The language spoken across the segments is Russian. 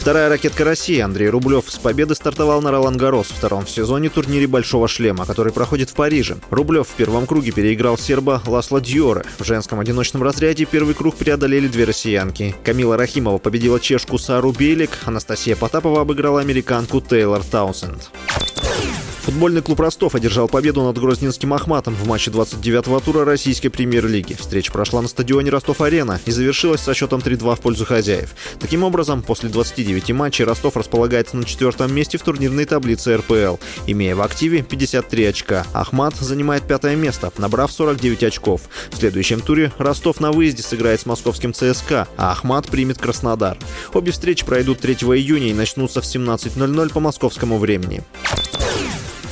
Вторая ракетка России Андрей Рублев с победы стартовал на Ролан Гарос в втором сезоне турнире «Большого шлема», который проходит в Париже. Рублев в первом круге переиграл серба Ласло Дьоре. В женском одиночном разряде первый круг преодолели две россиянки. Камила Рахимова победила чешку Сару Белик, Анастасия Потапова обыграла американку Тейлор Таусенд. Футбольный клуб Ростов одержал победу над Грозненским Ахматом в матче 29-го тура российской премьер-лиги. Встреча прошла на стадионе Ростов-Арена и завершилась со счетом 3-2 в пользу хозяев. Таким образом, после 29 матчей Ростов располагается на четвертом месте в турнирной таблице РПЛ, имея в активе 53 очка. Ахмат занимает пятое место, набрав 49 очков. В следующем туре Ростов на выезде сыграет с московским ЦСКА, а Ахмат примет Краснодар. Обе встречи пройдут 3 июня и начнутся в 17.00 по московскому времени.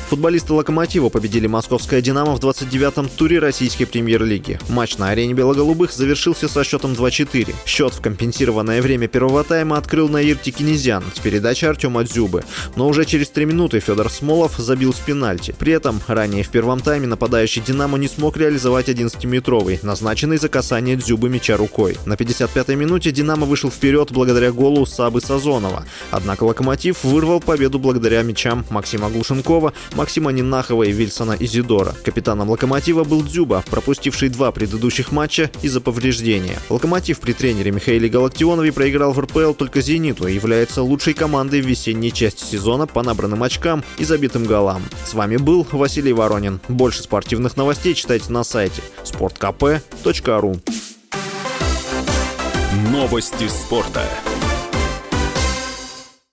Футболисты «Локомотива» победили московское «Динамо» в 29-м туре российской премьер-лиги. Матч на арене белоголубых завершился со счетом 2-4. Счет в компенсированное время первого тайма открыл Наир Тикинезян с передачи Артема Дзюбы. Но уже через три минуты Федор Смолов забил с пенальти. При этом ранее в первом тайме нападающий «Динамо» не смог реализовать 11-метровый, назначенный за касание Дзюбы мяча рукой. На 55-й минуте «Динамо» вышел вперед благодаря голу Сабы Сазонова. Однако «Локомотив» вырвал победу благодаря мячам Максима Глушенкова, Максима Нинахова и Вильсона Изидора. Капитаном «Локомотива» был Дзюба, пропустивший два предыдущих матча из-за повреждения. «Локомотив» при тренере Михаиле Галактионове проиграл в РПЛ только «Зениту» и является лучшей командой в весенней части сезона по набранным очкам и забитым голам. С вами был Василий Воронин. Больше спортивных новостей читайте на сайте sportkp.ru Новости спорта.